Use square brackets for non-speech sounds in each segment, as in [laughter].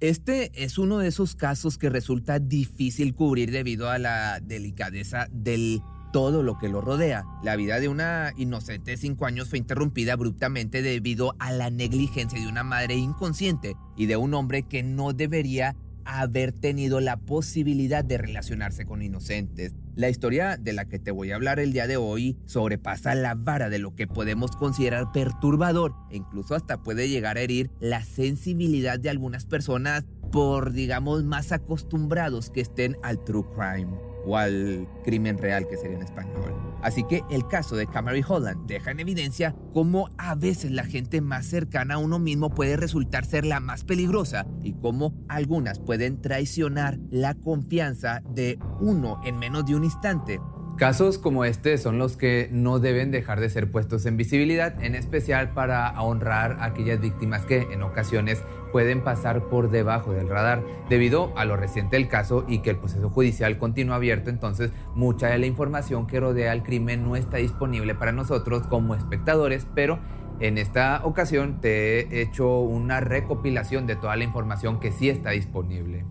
Este es uno de esos casos que resulta difícil cubrir debido a la delicadeza del todo lo que lo rodea. La vida de una inocente de 5 años fue interrumpida abruptamente debido a la negligencia de una madre inconsciente y de un hombre que no debería haber tenido la posibilidad de relacionarse con inocentes. La historia de la que te voy a hablar el día de hoy sobrepasa la vara de lo que podemos considerar perturbador e incluso hasta puede llegar a herir la sensibilidad de algunas personas por, digamos, más acostumbrados que estén al true crime o al crimen real que sería en español. Así que el caso de Camry Holland deja en evidencia cómo a veces la gente más cercana a uno mismo puede resultar ser la más peligrosa y cómo algunas pueden traicionar la confianza de uno en menos de un instante. Casos como este son los que no deben dejar de ser puestos en visibilidad, en especial para honrar a aquellas víctimas que en ocasiones pueden pasar por debajo del radar. Debido a lo reciente del caso y que el proceso judicial continúa abierto, entonces mucha de la información que rodea el crimen no está disponible para nosotros como espectadores, pero en esta ocasión te he hecho una recopilación de toda la información que sí está disponible.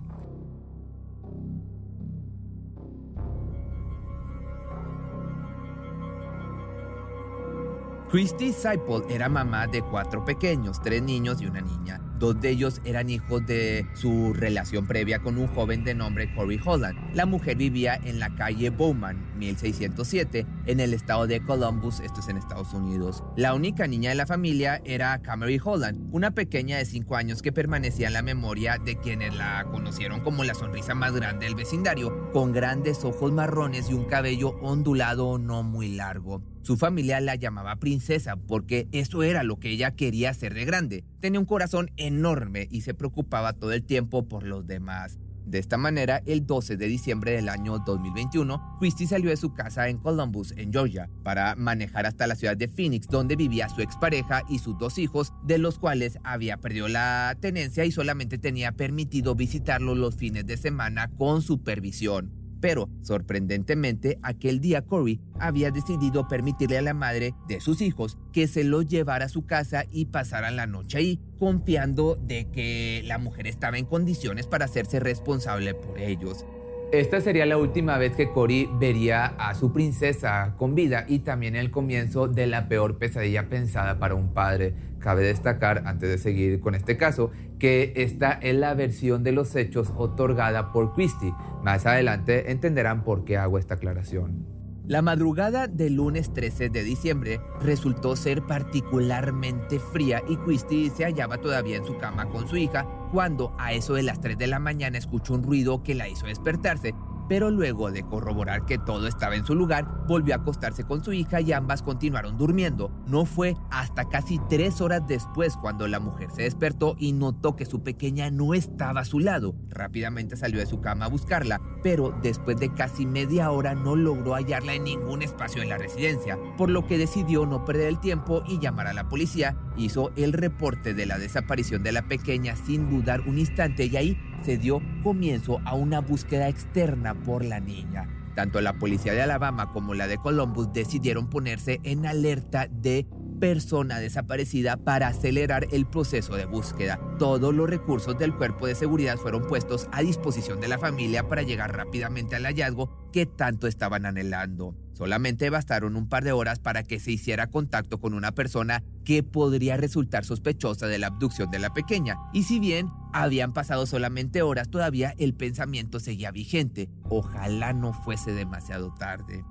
Christy Seipel era mamá de cuatro pequeños, tres niños y una niña. Dos de ellos eran hijos de su relación previa con un joven de nombre Corey Holland. La mujer vivía en la calle Bowman, 1607, en el estado de Columbus, esto es en Estados Unidos. La única niña de la familia era Camry Holland, una pequeña de 5 años que permanecía en la memoria de quienes la conocieron como la sonrisa más grande del vecindario, con grandes ojos marrones y un cabello ondulado no muy largo. Su familia la llamaba princesa porque eso era lo que ella quería ser de grande. Tenía un corazón enorme y se preocupaba todo el tiempo por los demás. De esta manera, el 12 de diciembre del año 2021, Christy salió de su casa en Columbus, en Georgia, para manejar hasta la ciudad de Phoenix, donde vivía su expareja y sus dos hijos, de los cuales había perdido la tenencia y solamente tenía permitido visitarlos los fines de semana con supervisión. Pero, sorprendentemente, aquel día Corey había decidido permitirle a la madre de sus hijos que se los llevara a su casa y pasaran la noche ahí, confiando de que la mujer estaba en condiciones para hacerse responsable por ellos. Esta sería la última vez que Cory vería a su princesa con vida y también el comienzo de la peor pesadilla pensada para un padre. Cabe destacar, antes de seguir con este caso, que esta es la versión de los hechos otorgada por Christie. Más adelante entenderán por qué hago esta aclaración. La madrugada del lunes 13 de diciembre resultó ser particularmente fría y Christy se hallaba todavía en su cama con su hija cuando a eso de las 3 de la mañana escuchó un ruido que la hizo despertarse pero luego de corroborar que todo estaba en su lugar, volvió a acostarse con su hija y ambas continuaron durmiendo. No fue hasta casi tres horas después cuando la mujer se despertó y notó que su pequeña no estaba a su lado. Rápidamente salió de su cama a buscarla, pero después de casi media hora no logró hallarla en ningún espacio en la residencia, por lo que decidió no perder el tiempo y llamar a la policía. Hizo el reporte de la desaparición de la pequeña sin dudar un instante y ahí se dio comienzo a una búsqueda externa por la niña. Tanto la policía de Alabama como la de Columbus decidieron ponerse en alerta de persona desaparecida para acelerar el proceso de búsqueda. Todos los recursos del cuerpo de seguridad fueron puestos a disposición de la familia para llegar rápidamente al hallazgo que tanto estaban anhelando. Solamente bastaron un par de horas para que se hiciera contacto con una persona que podría resultar sospechosa de la abducción de la pequeña. Y si bien habían pasado solamente horas, todavía el pensamiento seguía vigente. Ojalá no fuese demasiado tarde.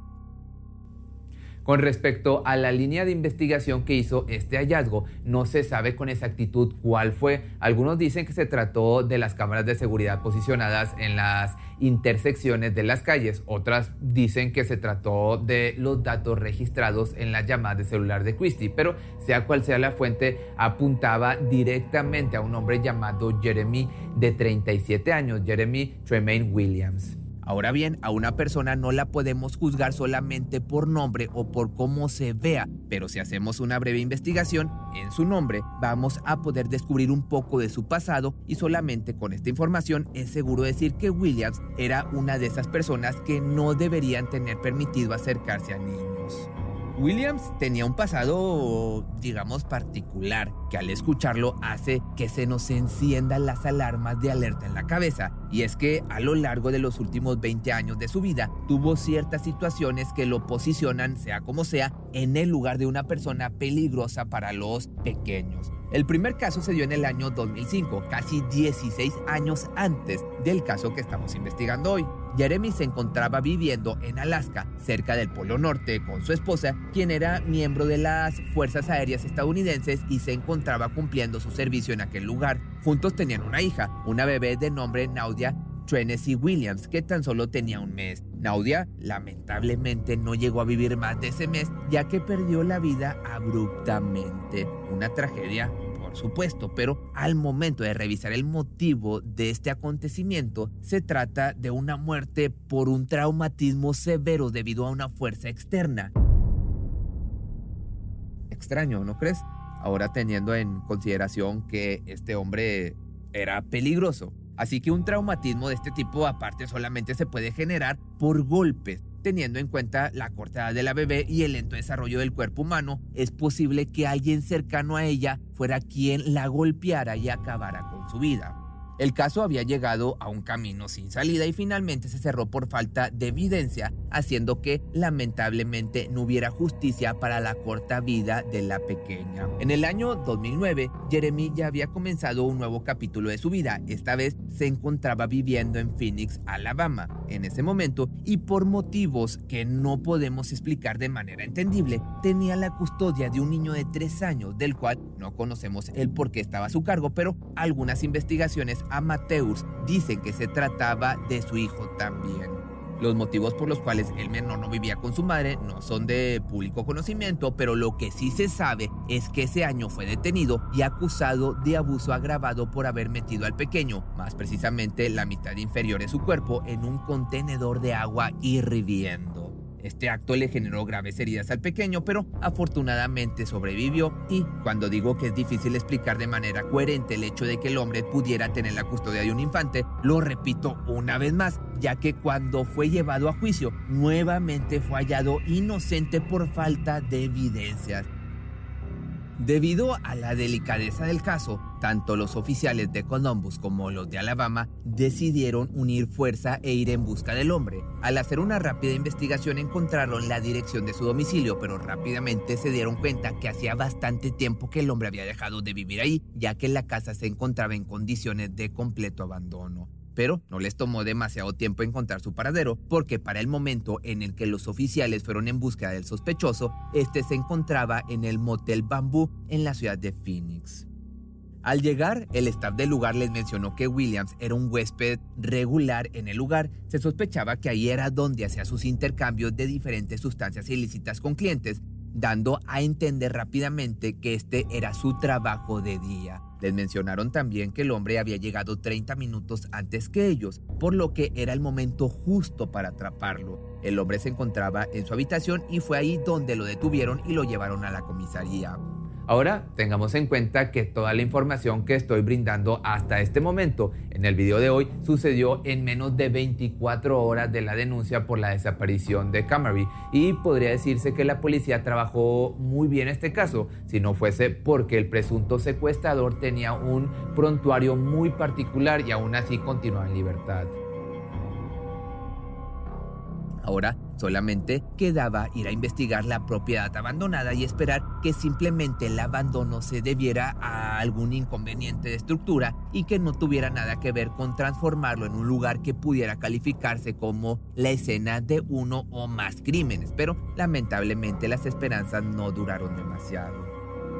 Con respecto a la línea de investigación que hizo este hallazgo, no se sabe con exactitud cuál fue. Algunos dicen que se trató de las cámaras de seguridad posicionadas en las intersecciones de las calles, otras dicen que se trató de los datos registrados en las llamadas de celular de Christie, pero sea cual sea la fuente, apuntaba directamente a un hombre llamado Jeremy de 37 años, Jeremy Tremaine Williams. Ahora bien, a una persona no la podemos juzgar solamente por nombre o por cómo se vea, pero si hacemos una breve investigación en su nombre, vamos a poder descubrir un poco de su pasado y solamente con esta información es seguro decir que Williams era una de esas personas que no deberían tener permitido acercarse a niños. Williams tenía un pasado, digamos, particular, que al escucharlo hace que se nos enciendan las alarmas de alerta en la cabeza. Y es que a lo largo de los últimos 20 años de su vida tuvo ciertas situaciones que lo posicionan, sea como sea, en el lugar de una persona peligrosa para los pequeños. El primer caso se dio en el año 2005, casi 16 años antes del caso que estamos investigando hoy. Jeremy se encontraba viviendo en Alaska, cerca del Polo Norte, con su esposa, quien era miembro de las Fuerzas Aéreas estadounidenses y se encontraba cumpliendo su servicio en aquel lugar. Juntos tenían una hija, una bebé de nombre Naudia Tennessee Williams, que tan solo tenía un mes. Naudia lamentablemente no llegó a vivir más de ese mes, ya que perdió la vida abruptamente. Una tragedia por supuesto, pero al momento de revisar el motivo de este acontecimiento, se trata de una muerte por un traumatismo severo debido a una fuerza externa. Extraño, ¿no crees? Ahora teniendo en consideración que este hombre era peligroso. Así que un traumatismo de este tipo aparte solamente se puede generar por golpes, Teniendo en cuenta la corta edad de la bebé y el lento desarrollo del cuerpo humano, es posible que alguien cercano a ella fuera quien la golpeara y acabara con su vida. El caso había llegado a un camino sin salida y finalmente se cerró por falta de evidencia, haciendo que lamentablemente no hubiera justicia para la corta vida de la pequeña. En el año 2009, Jeremy ya había comenzado un nuevo capítulo de su vida. Esta vez se encontraba viviendo en Phoenix, Alabama, en ese momento, y por motivos que no podemos explicar de manera entendible, tenía la custodia de un niño de tres años, del cual no conocemos el por qué estaba a su cargo, pero algunas investigaciones amateurs dicen que se trataba de su hijo también. Los motivos por los cuales el menor no vivía con su madre no son de público conocimiento, pero lo que sí se sabe es que ese año fue detenido y acusado de abuso agravado por haber metido al pequeño, más precisamente la mitad inferior de su cuerpo, en un contenedor de agua hirviendo. Este acto le generó graves heridas al pequeño, pero afortunadamente sobrevivió y cuando digo que es difícil explicar de manera coherente el hecho de que el hombre pudiera tener la custodia de un infante, lo repito una vez más, ya que cuando fue llevado a juicio, nuevamente fue hallado inocente por falta de evidencias. Debido a la delicadeza del caso, tanto los oficiales de Columbus como los de Alabama decidieron unir fuerza e ir en busca del hombre. Al hacer una rápida investigación encontraron la dirección de su domicilio, pero rápidamente se dieron cuenta que hacía bastante tiempo que el hombre había dejado de vivir ahí, ya que la casa se encontraba en condiciones de completo abandono pero no les tomó demasiado tiempo encontrar su paradero, porque para el momento en el que los oficiales fueron en búsqueda del sospechoso, este se encontraba en el Motel Bamboo en la ciudad de Phoenix. Al llegar, el staff del lugar les mencionó que Williams era un huésped regular en el lugar. Se sospechaba que ahí era donde hacía sus intercambios de diferentes sustancias ilícitas con clientes, dando a entender rápidamente que este era su trabajo de día. Les mencionaron también que el hombre había llegado 30 minutos antes que ellos, por lo que era el momento justo para atraparlo. El hombre se encontraba en su habitación y fue ahí donde lo detuvieron y lo llevaron a la comisaría. Ahora tengamos en cuenta que toda la información que estoy brindando hasta este momento en el video de hoy sucedió en menos de 24 horas de la denuncia por la desaparición de Camry y podría decirse que la policía trabajó muy bien este caso si no fuese porque el presunto secuestrador tenía un prontuario muy particular y aún así continúa en libertad. Ahora solamente quedaba ir a investigar la propiedad abandonada y esperar que simplemente el abandono se debiera a algún inconveniente de estructura y que no tuviera nada que ver con transformarlo en un lugar que pudiera calificarse como la escena de uno o más crímenes. Pero lamentablemente las esperanzas no duraron demasiado.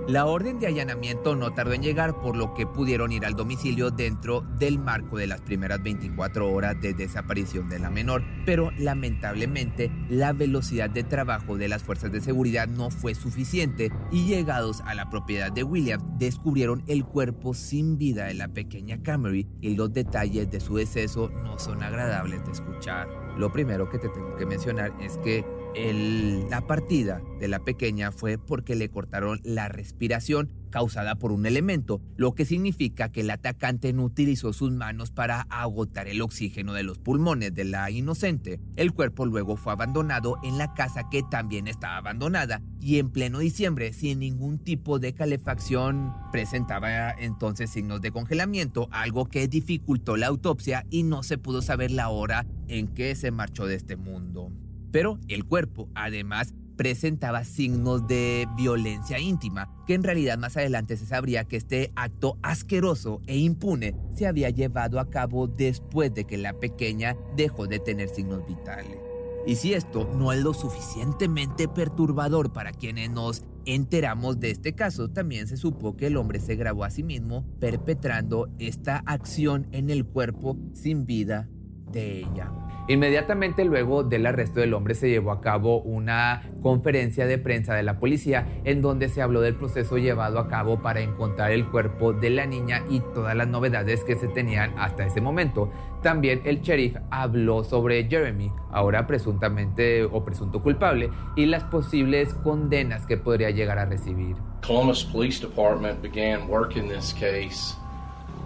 La orden de allanamiento no tardó en llegar, por lo que pudieron ir al domicilio dentro del marco de las primeras 24 horas de desaparición de la menor, pero lamentablemente la velocidad de trabajo de las fuerzas de seguridad no fue suficiente y llegados a la propiedad de Williams descubrieron el cuerpo sin vida de la pequeña Camry y los detalles de su deceso no son agradables de escuchar. Lo primero que te tengo que mencionar es que la partida de la pequeña fue porque le cortaron la respiración causada por un elemento, lo que significa que el atacante no utilizó sus manos para agotar el oxígeno de los pulmones de la inocente. El cuerpo luego fue abandonado en la casa que también estaba abandonada y en pleno diciembre, sin ningún tipo de calefacción, presentaba entonces signos de congelamiento, algo que dificultó la autopsia y no se pudo saber la hora en que se marchó de este mundo. Pero el cuerpo, además, presentaba signos de violencia íntima, que en realidad más adelante se sabría que este acto asqueroso e impune se había llevado a cabo después de que la pequeña dejó de tener signos vitales. Y si esto no es lo suficientemente perturbador para quienes nos enteramos de este caso, también se supo que el hombre se grabó a sí mismo perpetrando esta acción en el cuerpo sin vida de ella. Inmediatamente luego del arresto del hombre se llevó a cabo una conferencia de prensa de la policía en donde se habló del proceso llevado a cabo para encontrar el cuerpo de la niña y todas las novedades que se tenían hasta ese momento. También el sheriff habló sobre Jeremy, ahora presuntamente o presunto culpable, y las posibles condenas que podría llegar a recibir. Columbus Police Department began this case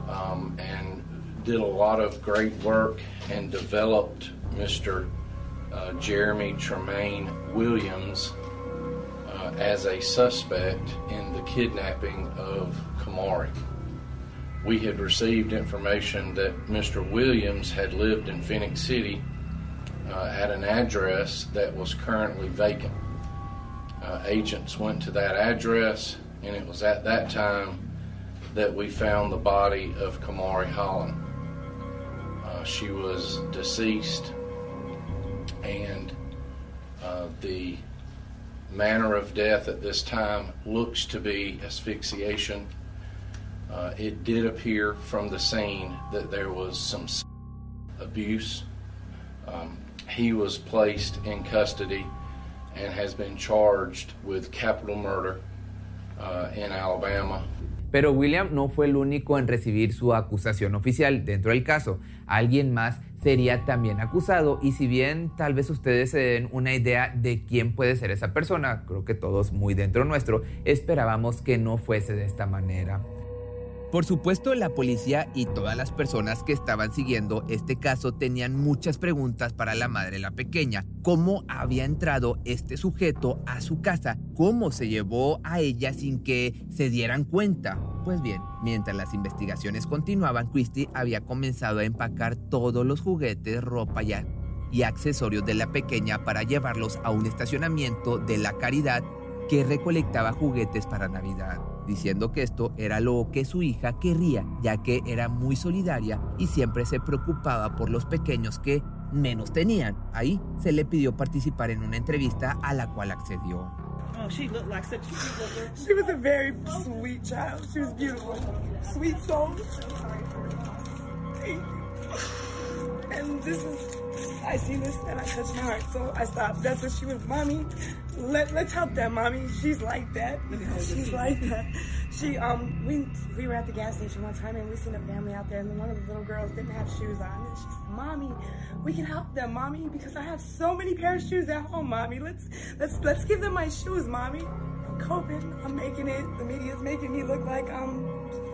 um, did a lot of great work and developed Mr. Uh, Jeremy Tremaine Williams uh, as a suspect in the kidnapping of Kamari. We had received information that Mr. Williams had lived in Phoenix City uh, at an address that was currently vacant. Uh, agents went to that address, and it was at that time that we found the body of Kamari Holland. Uh, she was deceased, and uh, the manner of death at this time looks to be asphyxiation. Uh, it did appear from the scene that there was some abuse. Um, he was placed in custody and has been charged with capital murder uh, in Alabama Pero William no fue el único en recibir su acusación oficial dentro del caso. Alguien más sería también acusado y si bien tal vez ustedes se den una idea de quién puede ser esa persona, creo que todos muy dentro nuestro, esperábamos que no fuese de esta manera. Por supuesto, la policía y todas las personas que estaban siguiendo este caso tenían muchas preguntas para la madre de la pequeña. ¿Cómo había entrado este sujeto a su casa? ¿Cómo se llevó a ella sin que se dieran cuenta? Pues bien, mientras las investigaciones continuaban, Christie había comenzado a empacar todos los juguetes, ropa y, y accesorios de la pequeña para llevarlos a un estacionamiento de la caridad que recolectaba juguetes para Navidad diciendo que esto era lo que su hija querría, ya que era muy solidaria y siempre se preocupaba por los pequeños que menos tenían. Ahí se le pidió participar en una entrevista a la cual accedió. Oh, she looked like such She was a very sweet child. She was beautiful. Sweet soul. And this is I see this and I touch my heart. So I stopped. That's what she was, mommy. Let let's help that mommy. She's like that. [laughs] She's like [laughs] that. She um we we were at the gas station one time and we seen a family out there and one of the little girls didn't have shoes on and she said, Mommy, we can help them, mommy, because I have so many pair of shoes at home, mommy. Let's let's let's give them my shoes, mommy. I'm coping. I'm making it. The media's making me look like I'm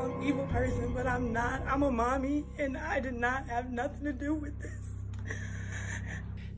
an evil person, but I'm not. I'm a mommy and I did not have nothing to do with this.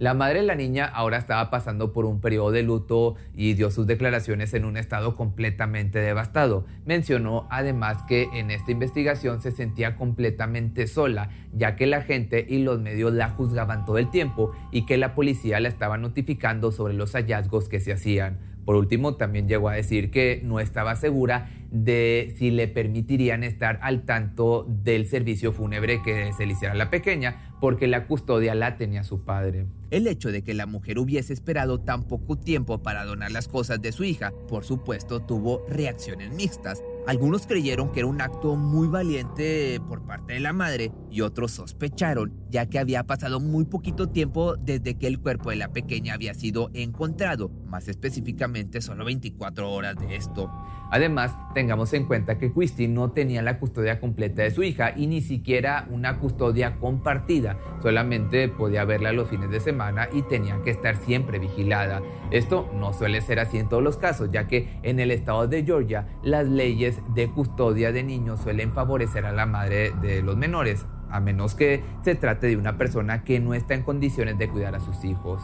La madre de la niña ahora estaba pasando por un periodo de luto y dio sus declaraciones en un estado completamente devastado. Mencionó además que en esta investigación se sentía completamente sola, ya que la gente y los medios la juzgaban todo el tiempo y que la policía la estaba notificando sobre los hallazgos que se hacían. Por último, también llegó a decir que no estaba segura de si le permitirían estar al tanto del servicio fúnebre que se le hiciera a la pequeña, porque la custodia la tenía su padre. El hecho de que la mujer hubiese esperado tan poco tiempo para donar las cosas de su hija, por supuesto, tuvo reacciones mixtas. Algunos creyeron que era un acto muy valiente por parte de la madre y otros sospecharon, ya que había pasado muy poquito tiempo desde que el cuerpo de la pequeña había sido encontrado. Más específicamente solo 24 horas de esto. Además, tengamos en cuenta que Christie no tenía la custodia completa de su hija y ni siquiera una custodia compartida, solamente podía verla los fines de semana y tenía que estar siempre vigilada. Esto no suele ser así en todos los casos, ya que en el estado de Georgia las leyes de custodia de niños suelen favorecer a la madre de los menores, a menos que se trate de una persona que no está en condiciones de cuidar a sus hijos.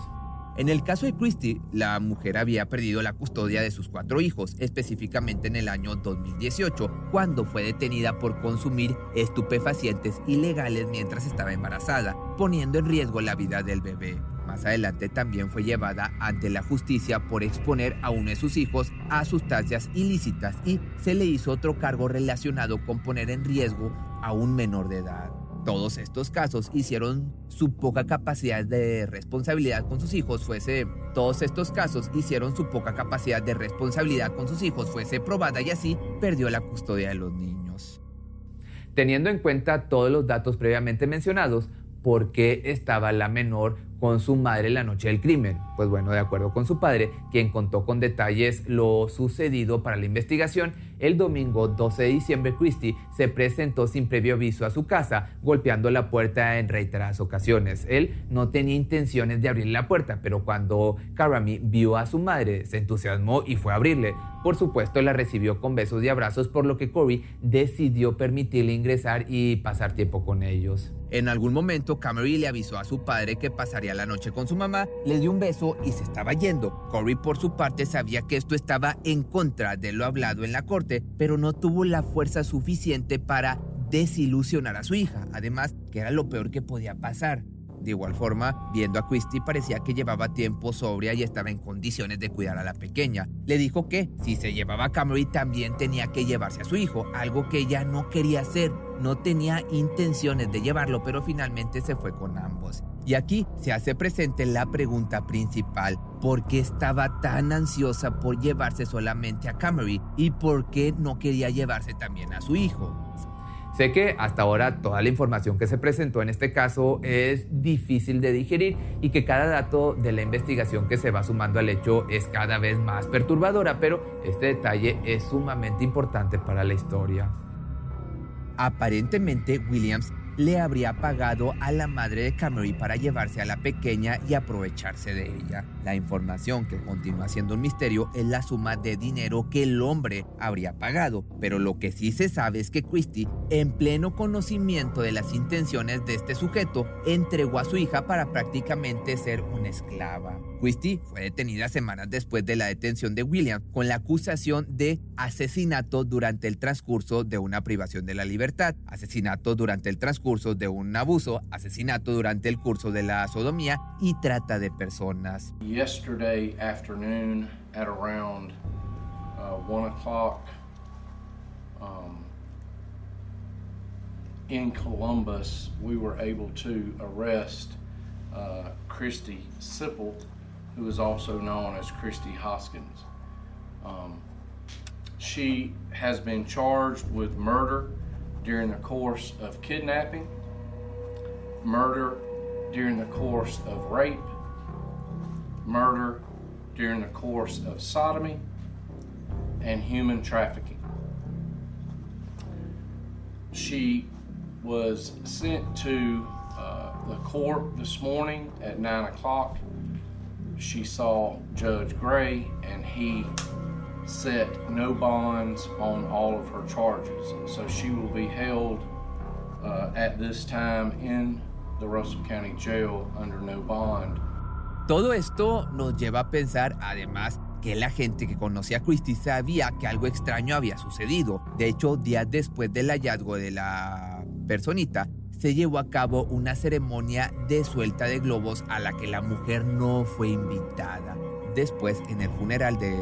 En el caso de Christie, la mujer había perdido la custodia de sus cuatro hijos, específicamente en el año 2018, cuando fue detenida por consumir estupefacientes ilegales mientras estaba embarazada, poniendo en riesgo la vida del bebé. Más adelante también fue llevada ante la justicia por exponer a uno de sus hijos a sustancias ilícitas y se le hizo otro cargo relacionado con poner en riesgo a un menor de edad. Todos estos casos hicieron su poca capacidad de responsabilidad con sus hijos fuese todos estos casos hicieron su poca capacidad de responsabilidad con sus hijos fuese probada y así perdió la custodia de los niños. Teniendo en cuenta todos los datos previamente mencionados, ¿por qué estaba la menor con su madre la noche del crimen. Pues bueno, de acuerdo con su padre, quien contó con detalles lo sucedido para la investigación, el domingo 12 de diciembre Christie se presentó sin previo aviso a su casa, golpeando la puerta en reiteradas ocasiones. Él no tenía intenciones de abrir la puerta, pero cuando Karami vio a su madre, se entusiasmó y fue a abrirle. Por supuesto, la recibió con besos y abrazos, por lo que Corey decidió permitirle ingresar y pasar tiempo con ellos. En algún momento, Camry le avisó a su padre que pasaría la noche con su mamá, le dio un beso y se estaba yendo. Corey, por su parte, sabía que esto estaba en contra de lo hablado en la corte, pero no tuvo la fuerza suficiente para desilusionar a su hija, además que era lo peor que podía pasar. De igual forma, viendo a Christy parecía que llevaba tiempo sobria y estaba en condiciones de cuidar a la pequeña. Le dijo que si se llevaba a Camry también tenía que llevarse a su hijo, algo que ella no quería hacer. No tenía intenciones de llevarlo, pero finalmente se fue con ambos. Y aquí se hace presente la pregunta principal, ¿por qué estaba tan ansiosa por llevarse solamente a Camry y por qué no quería llevarse también a su hijo? Sé que hasta ahora toda la información que se presentó en este caso es difícil de digerir y que cada dato de la investigación que se va sumando al hecho es cada vez más perturbadora, pero este detalle es sumamente importante para la historia. Aparentemente, Williams le habría pagado a la madre de Camry para llevarse a la pequeña y aprovecharse de ella. La información que continúa siendo un misterio es la suma de dinero que el hombre habría pagado, pero lo que sí se sabe es que Christie, en pleno conocimiento de las intenciones de este sujeto, entregó a su hija para prácticamente ser una esclava. Christie fue detenida semanas después de la detención de William con la acusación de asesinato durante el transcurso de una privación de la libertad, asesinato durante el transcurso de un abuso, asesinato durante el curso de la sodomía y trata de personas. Yesterday afternoon at around uh, one o'clock um, in Columbus, we were able to arrest uh, Christy Sipple who is also known as Christy Hoskins. Um, she has been charged with murder during the course of kidnapping, murder during the course of rape, murder during the course of sodomy, and human trafficking. She was sent to uh, the court this morning at 9 o'clock she saw Judge Gray and he set no bonds on all of her charges. So she will be held uh, at this time in the Russell County Jail under no bond. Todo esto nos lleva a pensar, además, que la gente que conocía a Christie sabía que algo extraño había sucedido. De hecho, días después del hallazgo de la personita, se llevó a cabo una ceremonia de suelta de globos a la que la mujer no fue invitada. Después, en el funeral de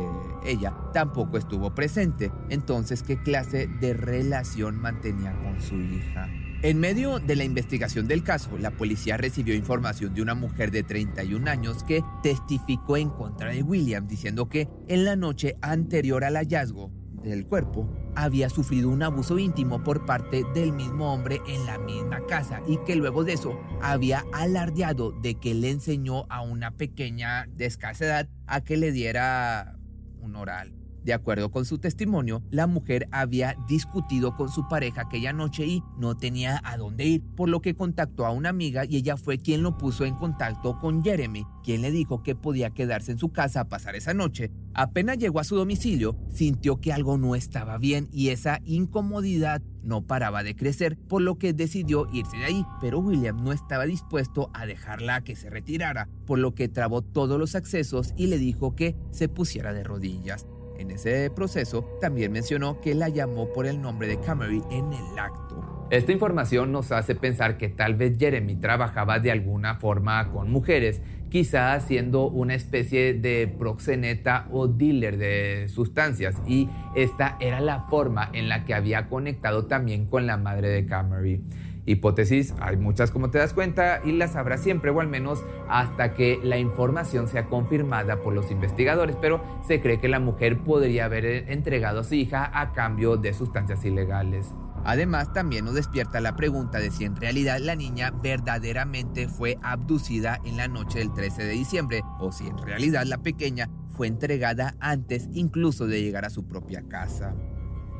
ella, tampoco estuvo presente. Entonces, ¿qué clase de relación mantenía con su hija? En medio de la investigación del caso, la policía recibió información de una mujer de 31 años que testificó en contra de William, diciendo que en la noche anterior al hallazgo del cuerpo había sufrido un abuso íntimo por parte del mismo hombre en la misma casa y que luego de eso había alardeado de que le enseñó a una pequeña de escasa edad a que le diera un oral. De acuerdo con su testimonio, la mujer había discutido con su pareja aquella noche y no tenía a dónde ir, por lo que contactó a una amiga y ella fue quien lo puso en contacto con Jeremy, quien le dijo que podía quedarse en su casa a pasar esa noche. Apenas llegó a su domicilio, sintió que algo no estaba bien y esa incomodidad no paraba de crecer, por lo que decidió irse de ahí, pero William no estaba dispuesto a dejarla que se retirara, por lo que trabó todos los accesos y le dijo que se pusiera de rodillas. En ese proceso también mencionó que la llamó por el nombre de Camry en el acto. Esta información nos hace pensar que tal vez Jeremy trabajaba de alguna forma con mujeres, quizás siendo una especie de proxeneta o dealer de sustancias, y esta era la forma en la que había conectado también con la madre de Camry. Hipótesis, hay muchas como te das cuenta y las habrá siempre o al menos hasta que la información sea confirmada por los investigadores, pero se cree que la mujer podría haber entregado a su hija a cambio de sustancias ilegales. Además, también nos despierta la pregunta de si en realidad la niña verdaderamente fue abducida en la noche del 13 de diciembre o si en realidad la pequeña fue entregada antes incluso de llegar a su propia casa.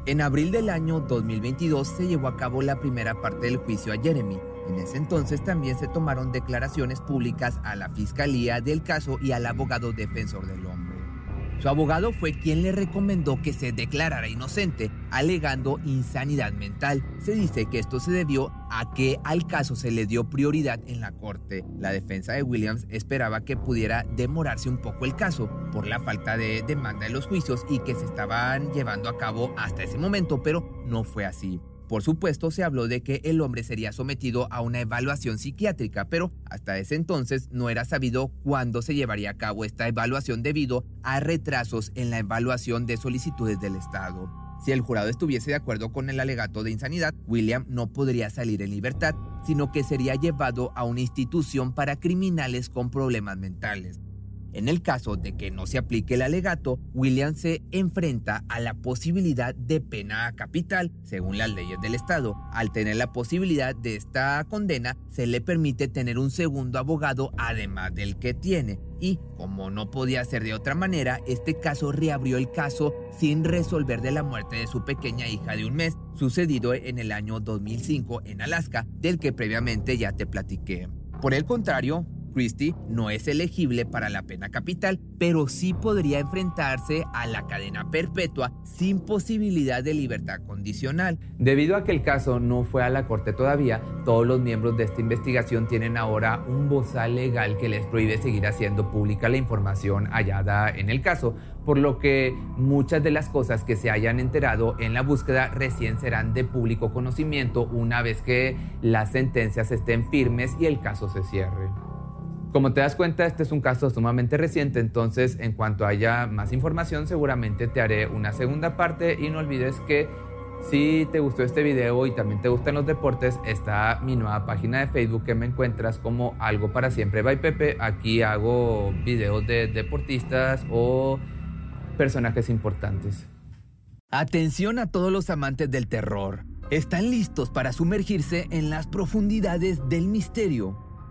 En abril del año 2022 se llevó a cabo la primera parte del juicio a Jeremy. En ese entonces también se tomaron declaraciones públicas a la fiscalía del caso y al abogado defensor del hombre. Su abogado fue quien le recomendó que se declarara inocente, alegando insanidad mental. Se dice que esto se debió a que al caso se le dio prioridad en la corte. La defensa de Williams esperaba que pudiera demorarse un poco el caso por la falta de demanda en los juicios y que se estaban llevando a cabo hasta ese momento, pero no fue así. Por supuesto, se habló de que el hombre sería sometido a una evaluación psiquiátrica, pero hasta ese entonces no era sabido cuándo se llevaría a cabo esta evaluación debido a retrasos en la evaluación de solicitudes del Estado. Si el jurado estuviese de acuerdo con el alegato de insanidad, William no podría salir en libertad, sino que sería llevado a una institución para criminales con problemas mentales. En el caso de que no se aplique el alegato, William se enfrenta a la posibilidad de pena capital, según las leyes del Estado. Al tener la posibilidad de esta condena, se le permite tener un segundo abogado además del que tiene. Y como no podía ser de otra manera, este caso reabrió el caso sin resolver de la muerte de su pequeña hija de un mes, sucedido en el año 2005 en Alaska, del que previamente ya te platiqué. Por el contrario, Christie no es elegible para la pena capital, pero sí podría enfrentarse a la cadena perpetua sin posibilidad de libertad condicional. Debido a que el caso no fue a la corte todavía, todos los miembros de esta investigación tienen ahora un bozal legal que les prohíbe seguir haciendo pública la información hallada en el caso, por lo que muchas de las cosas que se hayan enterado en la búsqueda recién serán de público conocimiento una vez que las sentencias estén firmes y el caso se cierre. Como te das cuenta, este es un caso sumamente reciente, entonces en cuanto haya más información seguramente te haré una segunda parte y no olvides que si te gustó este video y también te gustan los deportes, está mi nueva página de Facebook que me encuentras como Algo para Siempre by Pepe. Aquí hago videos de deportistas o personajes importantes. Atención a todos los amantes del terror. ¿Están listos para sumergirse en las profundidades del misterio?